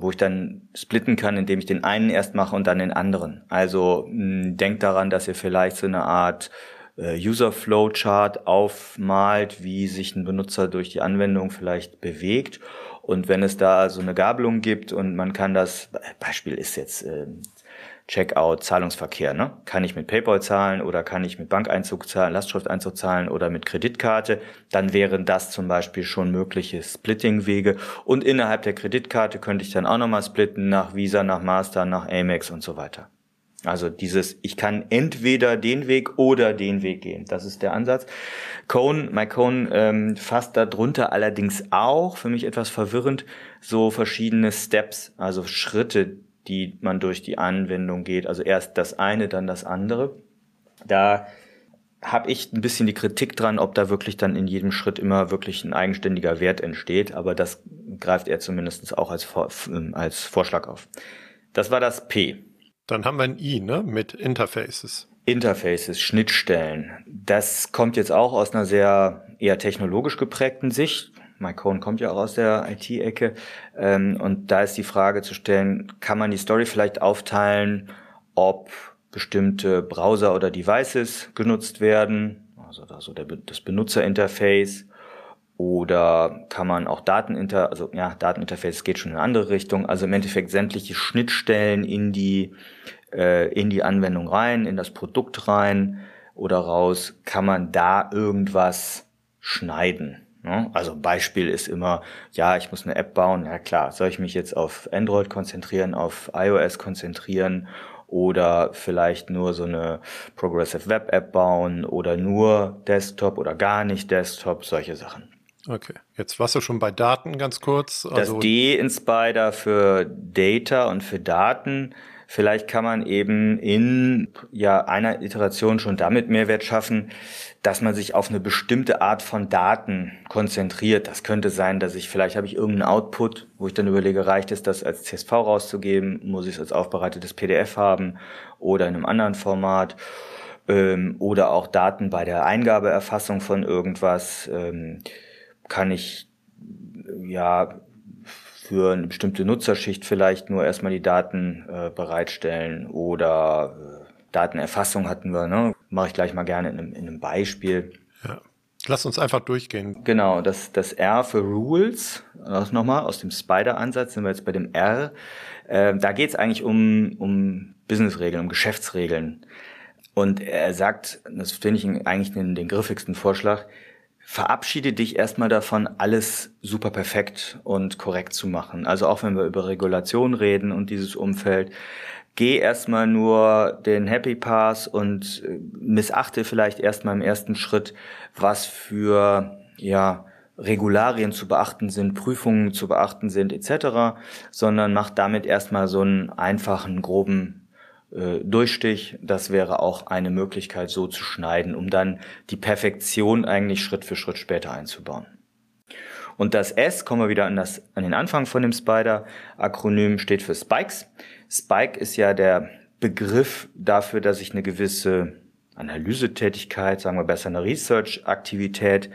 wo ich dann splitten kann, indem ich den einen erst mache und dann den anderen. Also mh, denkt daran, dass ihr vielleicht so eine Art äh, User Flow Chart aufmalt, wie sich ein Benutzer durch die Anwendung vielleicht bewegt. Und wenn es da so eine Gabelung gibt und man kann das, Beispiel ist jetzt äh, Checkout, Zahlungsverkehr. Ne? Kann ich mit PayPal zahlen oder kann ich mit Bankeinzug zahlen, Lastschrifteinzug zahlen oder mit Kreditkarte? Dann wären das zum Beispiel schon mögliche Splitting-Wege. Und innerhalb der Kreditkarte könnte ich dann auch nochmal splitten nach Visa, nach Master, nach Amex und so weiter. Also dieses, ich kann entweder den Weg oder den Weg gehen. Das ist der Ansatz. My Cone ähm, fasst darunter allerdings auch, für mich etwas verwirrend, so verschiedene Steps, also Schritte, die man durch die Anwendung geht. Also erst das eine, dann das andere. Da habe ich ein bisschen die Kritik dran, ob da wirklich dann in jedem Schritt immer wirklich ein eigenständiger Wert entsteht. Aber das greift er zumindest auch als, als Vorschlag auf. Das war das P. Dann haben wir ein I, ne? Mit Interfaces. Interfaces, Schnittstellen. Das kommt jetzt auch aus einer sehr eher technologisch geprägten Sicht. Mike Cohn kommt ja auch aus der IT-Ecke. Ähm, und da ist die Frage zu stellen, kann man die Story vielleicht aufteilen, ob bestimmte Browser oder Devices genutzt werden, also da so der, das Benutzerinterface, oder kann man auch Dateninter, also ja, Dateninterface geht schon in eine andere Richtung, also im Endeffekt sämtliche Schnittstellen in die, äh, in die Anwendung rein, in das Produkt rein oder raus, kann man da irgendwas schneiden. Ne? Also Beispiel ist immer, ja, ich muss eine App bauen. Ja klar, soll ich mich jetzt auf Android konzentrieren, auf iOS konzentrieren oder vielleicht nur so eine Progressive Web App bauen oder nur Desktop oder gar nicht Desktop, solche Sachen. Okay, jetzt warst du schon bei Daten ganz kurz. Also das D in Spider für Data und für Daten Vielleicht kann man eben in ja einer Iteration schon damit Mehrwert schaffen, dass man sich auf eine bestimmte Art von Daten konzentriert. Das könnte sein, dass ich vielleicht habe ich irgendeinen Output, wo ich dann überlege, reicht es das als CSV rauszugeben, muss ich es als aufbereitetes PDF haben oder in einem anderen Format ähm, oder auch Daten bei der Eingabeerfassung von irgendwas ähm, kann ich ja für eine bestimmte Nutzerschicht vielleicht nur erstmal die Daten äh, bereitstellen oder äh, Datenerfassung hatten wir, ne? Mache ich gleich mal gerne in einem, in einem Beispiel. Ja. Lass uns einfach durchgehen. Genau, das, das R für Rules, das nochmal aus dem Spider-Ansatz sind wir jetzt bei dem R. Äh, da geht es eigentlich um, um Businessregeln, um Geschäftsregeln. Und er sagt, das finde ich eigentlich den, den griffigsten Vorschlag, verabschiede dich erstmal davon, alles super perfekt und korrekt zu machen. Also auch wenn wir über Regulation reden und dieses Umfeld, geh erstmal nur den Happy Pass und äh, missachte vielleicht erstmal im ersten Schritt, was für, ja, Regularien zu beachten sind, Prüfungen zu beachten sind, etc., sondern mach damit erstmal so einen einfachen, groben äh, Durchstich. Das wäre auch eine Möglichkeit, so zu schneiden, um dann die Perfektion eigentlich Schritt für Schritt später einzubauen. Und das S, kommen wir wieder an, das, an den Anfang von dem Spider-Akronym, steht für Spikes. Spike ist ja der Begriff dafür, dass ich eine gewisse Analysetätigkeit, sagen wir besser eine Research-Aktivität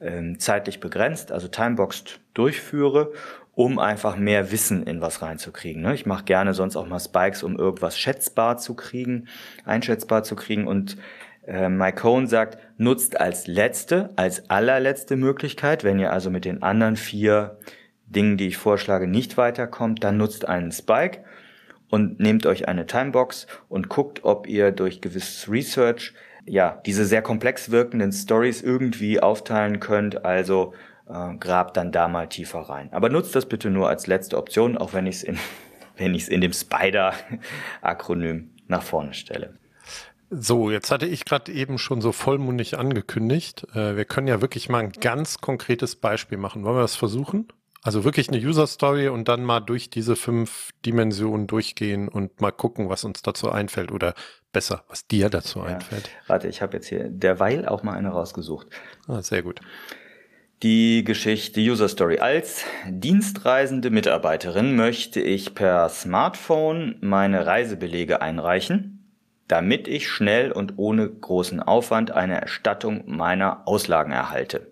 ähm, zeitlich begrenzt, also timeboxed durchführe, um einfach mehr Wissen in was reinzukriegen. Ne? Ich mache gerne sonst auch mal Spikes, um irgendwas schätzbar zu kriegen, einschätzbar zu kriegen. Und äh, Mike Cohn sagt, nutzt als letzte, als allerletzte Möglichkeit, wenn ihr also mit den anderen vier Dingen, die ich vorschlage, nicht weiterkommt, dann nutzt einen Spike und nehmt euch eine Timebox und guckt, ob ihr durch gewisses Research ja diese sehr komplex wirkenden Stories irgendwie aufteilen könnt. Also äh, grabt dann da mal tiefer rein. Aber nutzt das bitte nur als letzte Option, auch wenn ich es in wenn ich es in dem Spider-Akronym nach vorne stelle. So, jetzt hatte ich gerade eben schon so vollmundig angekündigt. Äh, wir können ja wirklich mal ein ganz konkretes Beispiel machen. Wollen wir das versuchen? Also wirklich eine User Story und dann mal durch diese fünf Dimensionen durchgehen und mal gucken, was uns dazu einfällt oder besser, was dir dazu ja. einfällt. Warte, ich habe jetzt hier derweil auch mal eine rausgesucht. Ah, sehr gut. Die Geschichte User Story. Als dienstreisende Mitarbeiterin möchte ich per Smartphone meine Reisebelege einreichen, damit ich schnell und ohne großen Aufwand eine Erstattung meiner Auslagen erhalte.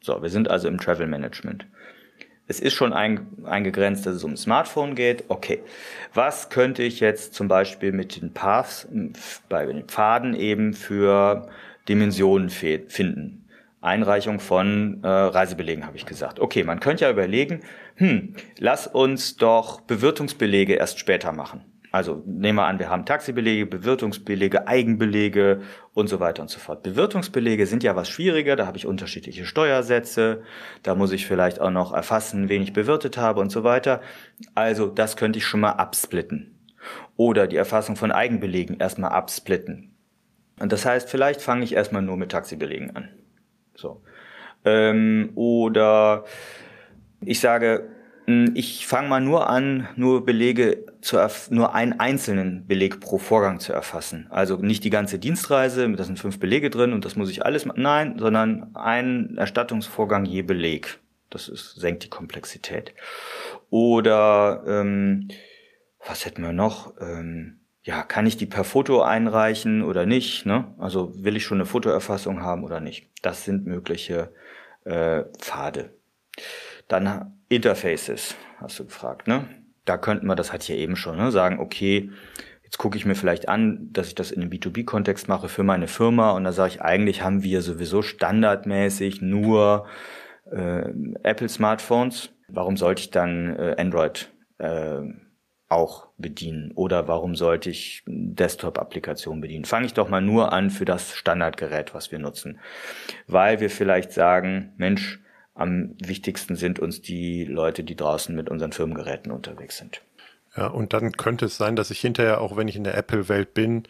So, wir sind also im Travel Management. Es ist schon ein, eingegrenzt, dass es um Smartphone geht. Okay. Was könnte ich jetzt zum Beispiel mit den Paths, bei den Pfaden eben für Dimensionen finden? Einreichung von äh, Reisebelegen, habe ich gesagt. Okay, man könnte ja überlegen, hm, lass uns doch Bewirtungsbelege erst später machen. Also nehmen wir an, wir haben Taxibelege, Bewirtungsbelege, Eigenbelege und so weiter und so fort. Bewirtungsbelege sind ja was schwieriger, da habe ich unterschiedliche Steuersätze, da muss ich vielleicht auch noch erfassen, wen ich bewirtet habe und so weiter. Also das könnte ich schon mal absplitten. Oder die Erfassung von Eigenbelegen erstmal absplitten. Und das heißt, vielleicht fange ich erstmal nur mit Taxibelegen an. So. Ähm, oder ich sage, hm, ich fange mal nur an, nur Belege zu nur einen einzelnen Beleg pro Vorgang zu erfassen. Also nicht die ganze Dienstreise, da sind fünf Belege drin und das muss ich alles machen. Nein, sondern einen Erstattungsvorgang je Beleg. Das ist, senkt die Komplexität. Oder ähm, was hätten wir noch? Ähm, ja, kann ich die per Foto einreichen oder nicht? Ne? Also will ich schon eine Fotoerfassung haben oder nicht? Das sind mögliche äh, Pfade. Dann Interfaces, hast du gefragt, ne? Da könnten wir, das hat hier eben schon, ne, sagen, okay, jetzt gucke ich mir vielleicht an, dass ich das in einem B2B-Kontext mache für meine Firma und da sage ich, eigentlich haben wir sowieso standardmäßig nur äh, Apple-Smartphones. Warum sollte ich dann äh, Android äh, auch bedienen? Oder warum sollte ich Desktop-Applikationen bedienen? Fange ich doch mal nur an für das Standardgerät, was wir nutzen. Weil wir vielleicht sagen, Mensch, am wichtigsten sind uns die Leute, die draußen mit unseren Firmengeräten unterwegs sind. Ja, und dann könnte es sein, dass ich hinterher, auch wenn ich in der Apple-Welt bin,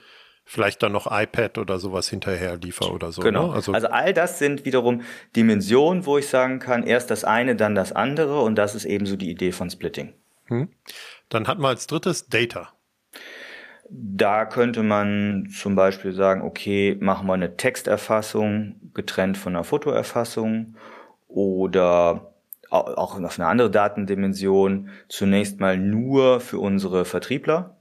vielleicht dann noch iPad oder sowas hinterher liefere oder so. Genau. Ne? Also, also all das sind wiederum Dimensionen, wo ich sagen kann, erst das eine, dann das andere und das ist ebenso die Idee von Splitting. Hm. Dann hat man als drittes Data. Da könnte man zum Beispiel sagen, okay, machen wir eine Texterfassung getrennt von einer Fotoerfassung oder auch auf eine andere Datendimension zunächst mal nur für unsere Vertriebler,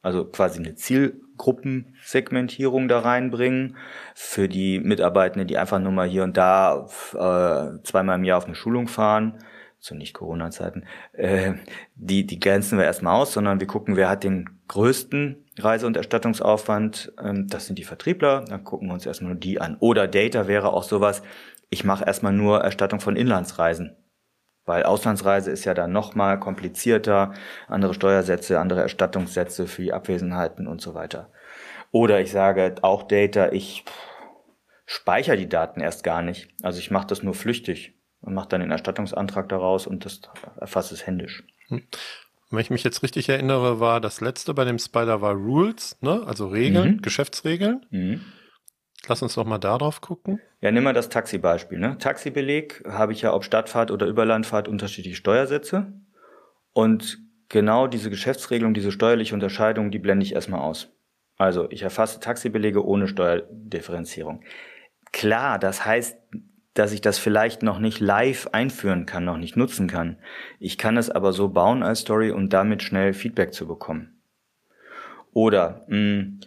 also quasi eine Zielgruppensegmentierung da reinbringen, für die Mitarbeitenden, die einfach nur mal hier und da äh, zweimal im Jahr auf eine Schulung fahren, zu nicht Corona-Zeiten, äh, die, die grenzen wir erstmal aus, sondern wir gucken, wer hat den größten Reise- und Erstattungsaufwand, ähm, das sind die Vertriebler, dann gucken wir uns erstmal nur die an. Oder Data wäre auch sowas, ich mache erstmal nur Erstattung von Inlandsreisen. Weil Auslandsreise ist ja dann nochmal komplizierter, andere Steuersätze, andere Erstattungssätze für die Abwesenheiten und so weiter. Oder ich sage auch Data, ich speichere die Daten erst gar nicht. Also ich mache das nur flüchtig und mache dann den Erstattungsantrag daraus und das erfasse es händisch. Hm. Wenn ich mich jetzt richtig erinnere, war das letzte bei dem Spider war Rules, ne? also Regeln, mhm. Geschäftsregeln. Mhm. Lass uns doch mal darauf gucken. Ja, nimm mal das Taxibeispiel. Ne? Taxibeleg habe ich ja ob Stadtfahrt oder Überlandfahrt unterschiedliche Steuersätze. Und genau diese Geschäftsregelung, diese steuerliche Unterscheidung, die blende ich erstmal aus. Also ich erfasse Taxibelege ohne Steuerdifferenzierung. Klar, das heißt, dass ich das vielleicht noch nicht live einführen kann, noch nicht nutzen kann. Ich kann es aber so bauen als Story, um damit schnell Feedback zu bekommen. Oder mh, hm,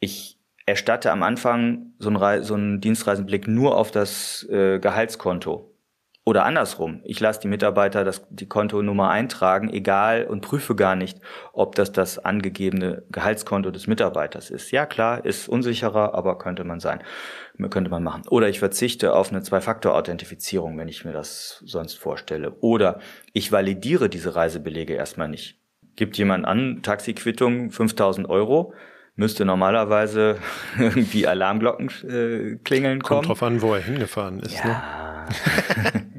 ich erstatte am Anfang so einen, so einen Dienstreisenblick nur auf das äh, Gehaltskonto. Oder andersrum, ich lasse die Mitarbeiter das, die Kontonummer eintragen, egal und prüfe gar nicht, ob das das angegebene Gehaltskonto des Mitarbeiters ist. Ja klar, ist unsicherer, aber könnte man sein, könnte man machen. Oder ich verzichte auf eine Zwei-Faktor-Authentifizierung, wenn ich mir das sonst vorstelle. Oder ich validiere diese Reisebelege erstmal nicht. Gibt jemand an, Taxiquittung 5000 Euro, müsste normalerweise irgendwie Alarmglocken äh, klingeln kommen. Kommt drauf an, wo er hingefahren ist. Ne? Ja. Ne?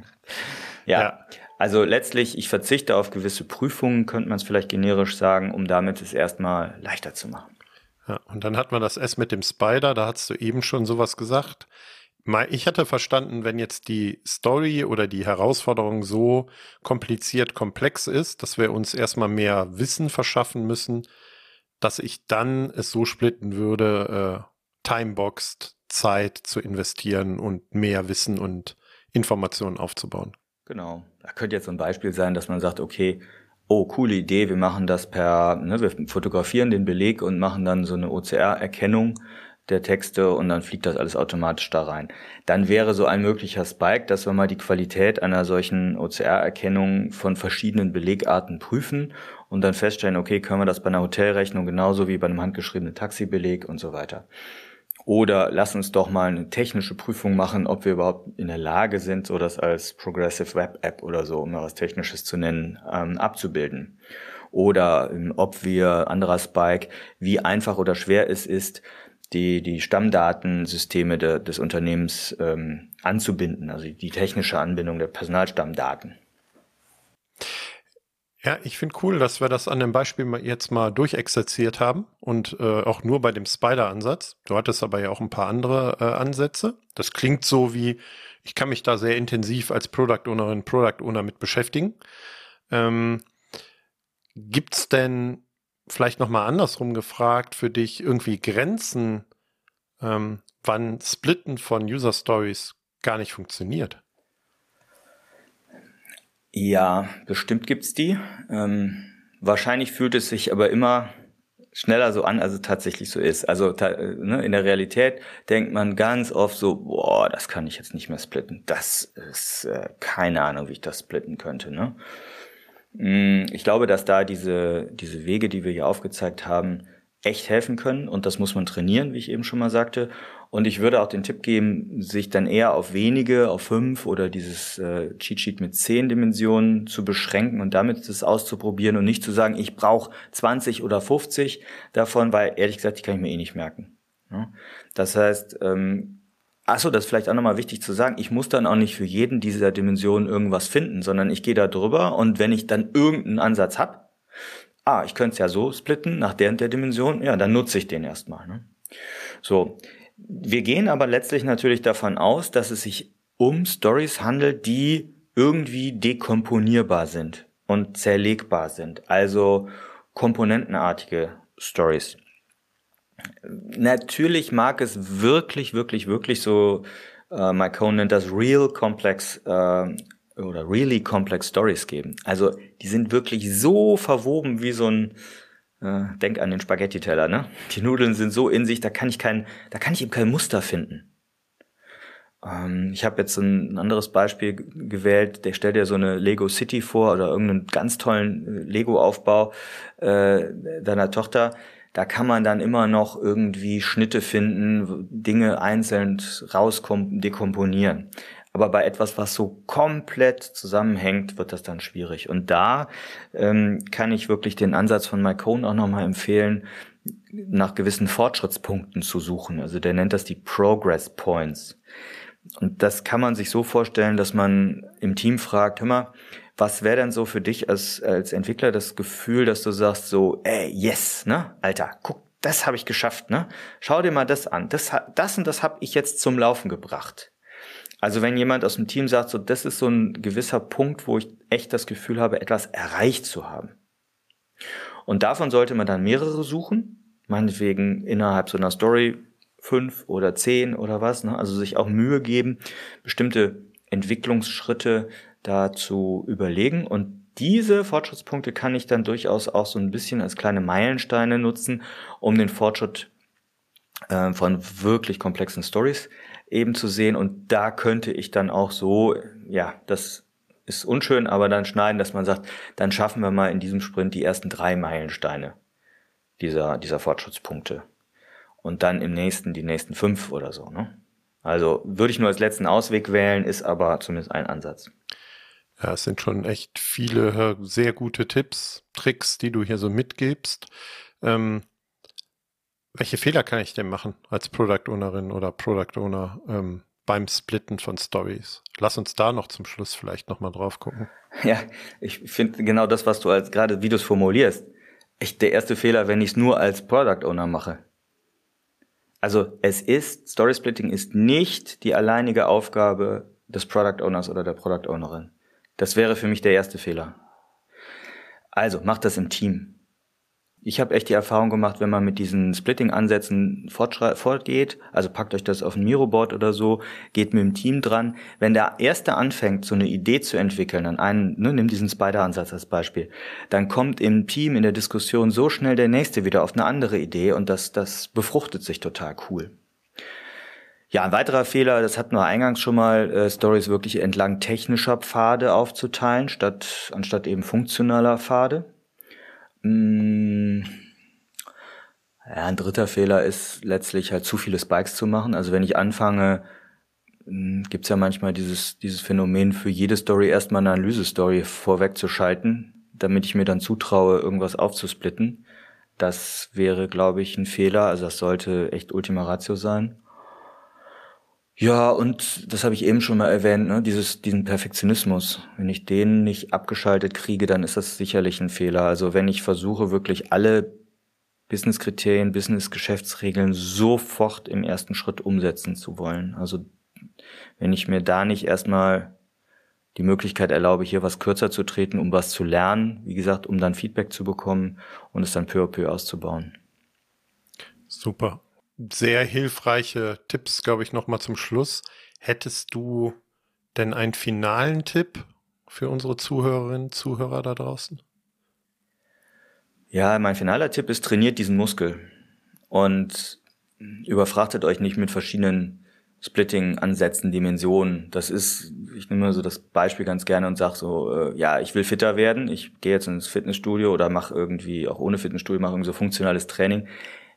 ja. ja. Also letztlich, ich verzichte auf gewisse Prüfungen, könnte man es vielleicht generisch sagen, um damit es erstmal leichter zu machen. Ja, und dann hat man das S mit dem Spider, da hast du eben schon sowas gesagt. Ich hatte verstanden, wenn jetzt die Story oder die Herausforderung so kompliziert komplex ist, dass wir uns erstmal mehr Wissen verschaffen müssen, dass ich dann es so splitten würde, äh, timeboxed Zeit zu investieren und mehr Wissen und Informationen aufzubauen. Genau. Da könnte jetzt ein Beispiel sein, dass man sagt, okay, oh, coole Idee, wir machen das per, ne, wir fotografieren den Beleg und machen dann so eine OCR-Erkennung der Texte und dann fliegt das alles automatisch da rein. Dann wäre so ein möglicher Spike, dass wir mal die Qualität einer solchen OCR-Erkennung von verschiedenen Belegarten prüfen und dann feststellen, okay, können wir das bei einer Hotelrechnung genauso wie bei einem handgeschriebenen Taxibeleg und so weiter. Oder lass uns doch mal eine technische Prüfung machen, ob wir überhaupt in der Lage sind, so das als Progressive Web App oder so, um mal was Technisches zu nennen, ähm, abzubilden. Oder ähm, ob wir, anderer Spike, wie einfach oder schwer es ist, die, die Stammdatensysteme de, des Unternehmens ähm, anzubinden, also die technische Anbindung der Personalstammdaten. Ja, ich finde cool, dass wir das an dem Beispiel jetzt mal durchexerziert haben und äh, auch nur bei dem Spider-Ansatz. Du hattest aber ja auch ein paar andere äh, Ansätze. Das klingt so wie, ich kann mich da sehr intensiv als Product Ownerin, Product Owner mit beschäftigen. Ähm, gibt's denn vielleicht nochmal andersrum gefragt für dich irgendwie Grenzen, ähm, wann Splitten von User Stories gar nicht funktioniert? Ja, bestimmt gibt's die. Ähm, wahrscheinlich fühlt es sich aber immer schneller so an, als es tatsächlich so ist. Also ne, in der Realität denkt man ganz oft so, boah, das kann ich jetzt nicht mehr splitten. Das ist äh, keine Ahnung, wie ich das splitten könnte. Ne? Mm, ich glaube, dass da diese, diese Wege, die wir hier aufgezeigt haben, echt helfen können und das muss man trainieren, wie ich eben schon mal sagte. Und ich würde auch den Tipp geben, sich dann eher auf wenige, auf fünf oder dieses äh, Cheat Sheet mit zehn Dimensionen zu beschränken und damit das auszuprobieren und nicht zu sagen, ich brauche 20 oder 50 davon, weil ehrlich gesagt, die kann ich mir eh nicht merken. Ja? Das heißt, ähm, Achso, das ist vielleicht auch nochmal wichtig zu sagen, ich muss dann auch nicht für jeden dieser Dimensionen irgendwas finden, sondern ich gehe da drüber und wenn ich dann irgendeinen Ansatz habe, ah, ich könnte es ja so splitten nach der und der Dimension, ja, dann nutze ich den erstmal. Ne? So, wir gehen aber letztlich natürlich davon aus, dass es sich um Stories handelt, die irgendwie dekomponierbar sind und zerlegbar sind, also komponentenartige Stories. Natürlich mag es wirklich, wirklich, wirklich so, äh, Cohn nennt das Real Complex äh, oder Really Complex Stories geben. Also die sind wirklich so verwoben wie so ein äh, denk an den Spaghetti-Teller, ne? Die Nudeln sind so in sich, da kann ich kein, da kann ich eben kein Muster finden. Ähm, ich habe jetzt ein, anderes Beispiel gewählt, der stellt ja so eine Lego City vor oder irgendeinen ganz tollen äh, Lego-Aufbau äh, deiner Tochter. Da kann man dann immer noch irgendwie Schnitte finden, Dinge einzeln rauskommen, dekomponieren. Aber bei etwas, was so komplett zusammenhängt, wird das dann schwierig. Und da ähm, kann ich wirklich den Ansatz von Mike Cohn auch nochmal empfehlen, nach gewissen Fortschrittspunkten zu suchen. Also der nennt das die Progress Points. Und das kann man sich so vorstellen, dass man im Team fragt, hör mal, was wäre denn so für dich als, als Entwickler das Gefühl, dass du sagst so, ey, yes, ne, Alter, guck, das habe ich geschafft, ne? Schau dir mal das an. Das, das und das habe ich jetzt zum Laufen gebracht. Also wenn jemand aus dem Team sagt, so das ist so ein gewisser Punkt, wo ich echt das Gefühl habe, etwas erreicht zu haben. Und davon sollte man dann mehrere suchen, meinetwegen innerhalb so einer Story fünf oder zehn oder was, ne? also sich auch Mühe geben, bestimmte Entwicklungsschritte da zu überlegen und diese Fortschrittspunkte kann ich dann durchaus auch so ein bisschen als kleine Meilensteine nutzen, um den Fortschritt äh, von wirklich komplexen Stories eben zu sehen. Und da könnte ich dann auch so, ja, das ist unschön, aber dann schneiden, dass man sagt, dann schaffen wir mal in diesem Sprint die ersten drei Meilensteine dieser, dieser Fortschrittspunkte. Und dann im nächsten die nächsten fünf oder so. Ne? Also würde ich nur als letzten Ausweg wählen, ist aber zumindest ein Ansatz. Ja, es sind schon echt viele sehr gute Tipps, Tricks, die du hier so mitgibst. Ähm, welche Fehler kann ich denn machen als Product Ownerin oder Product Owner ähm, beim Splitten von Stories? Lass uns da noch zum Schluss vielleicht nochmal drauf gucken. Ja, ich finde genau das, was du als gerade wie du es formulierst, echt der erste Fehler, wenn ich es nur als Product Owner mache. Also es ist, Story Splitting ist nicht die alleinige Aufgabe des Product Owners oder der Product Ownerin. Das wäre für mich der erste Fehler. Also macht das im Team. Ich habe echt die Erfahrung gemacht, wenn man mit diesen Splitting-Ansätzen fortgeht, also packt euch das auf ein Miro-Board oder so, geht mit dem Team dran. Wenn der Erste anfängt, so eine Idee zu entwickeln, an einen, ne, nimm diesen Spider-Ansatz als Beispiel, dann kommt im Team in der Diskussion so schnell der Nächste wieder auf eine andere Idee und das, das befruchtet sich total cool. Ja, ein weiterer Fehler, das hatten wir eingangs schon mal, äh, Stories wirklich entlang technischer Pfade aufzuteilen, statt, anstatt eben funktionaler Pfade. Mm. Ja, ein dritter Fehler ist letztlich halt zu viele Spikes zu machen. Also wenn ich anfange, mm, gibt's ja manchmal dieses, dieses Phänomen, für jede Story erstmal eine Analyse-Story vorwegzuschalten, damit ich mir dann zutraue, irgendwas aufzusplitten. Das wäre, glaube ich, ein Fehler. Also das sollte echt Ultima Ratio sein. Ja, und das habe ich eben schon mal erwähnt, ne? Dieses, diesen Perfektionismus. Wenn ich den nicht abgeschaltet kriege, dann ist das sicherlich ein Fehler. Also wenn ich versuche, wirklich alle Business-Kriterien, Business-Geschäftsregeln sofort im ersten Schritt umsetzen zu wollen. Also wenn ich mir da nicht erstmal die Möglichkeit erlaube, hier was kürzer zu treten, um was zu lernen, wie gesagt, um dann Feedback zu bekommen und es dann peu à peu auszubauen. Super sehr hilfreiche Tipps, glaube ich, nochmal zum Schluss. Hättest du denn einen finalen Tipp für unsere Zuhörerinnen, Zuhörer da draußen? Ja, mein finaler Tipp ist, trainiert diesen Muskel und überfrachtet euch nicht mit verschiedenen Splitting-Ansätzen, Dimensionen. Das ist, ich nehme so das Beispiel ganz gerne und sage so, äh, ja, ich will fitter werden, ich gehe jetzt ins Fitnessstudio oder mache irgendwie, auch ohne Fitnessstudio, mache irgendwie so funktionales Training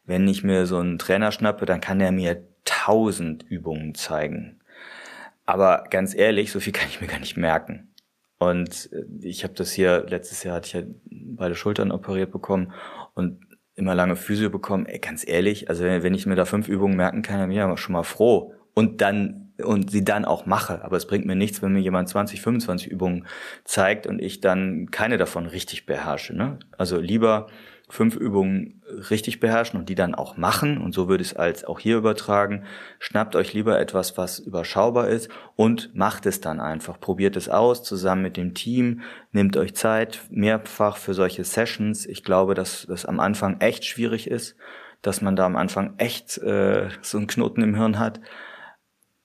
wenn ich mir so einen Trainer schnappe, dann kann er mir tausend Übungen zeigen. Aber ganz ehrlich, so viel kann ich mir gar nicht merken. Und äh, ich habe das hier, letztes Jahr hatte ich ja beide Schultern operiert bekommen und immer lange Physio bekommen. Ey, ganz ehrlich, also wenn ich mir da fünf Übungen merken kann, dann bin ich ja schon mal froh. Und dann, und sie dann auch mache. Aber es bringt mir nichts, wenn mir jemand 20, 25 Übungen zeigt und ich dann keine davon richtig beherrsche. Ne? Also lieber fünf Übungen richtig beherrschen und die dann auch machen. Und so würde ich es als auch hier übertragen. Schnappt euch lieber etwas, was überschaubar ist und macht es dann einfach. Probiert es aus zusammen mit dem Team. Nehmt euch Zeit mehrfach für solche Sessions. Ich glaube, dass das am Anfang echt schwierig ist, dass man da am Anfang echt äh, so einen Knoten im Hirn hat.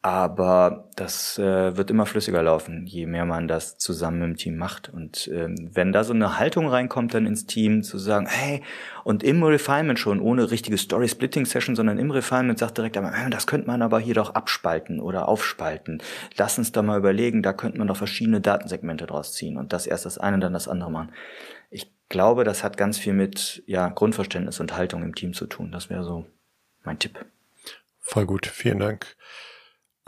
Aber das äh, wird immer flüssiger laufen, je mehr man das zusammen im Team macht. Und ähm, wenn da so eine Haltung reinkommt dann ins Team, zu sagen, hey, und im Refinement schon, ohne richtige Story-Splitting-Session, sondern im Refinement sagt direkt, hey, das könnte man aber hier doch abspalten oder aufspalten. Lass uns da mal überlegen, da könnte man doch verschiedene Datensegmente draus ziehen und das erst das eine und dann das andere machen. Ich glaube, das hat ganz viel mit ja, Grundverständnis und Haltung im Team zu tun. Das wäre so mein Tipp. Voll gut, vielen Dank.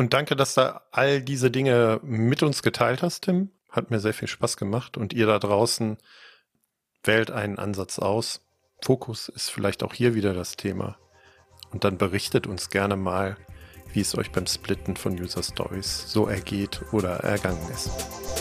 Und danke, dass du all diese Dinge mit uns geteilt hast, Tim. Hat mir sehr viel Spaß gemacht. Und ihr da draußen wählt einen Ansatz aus. Fokus ist vielleicht auch hier wieder das Thema. Und dann berichtet uns gerne mal, wie es euch beim Splitten von User Stories so ergeht oder ergangen ist.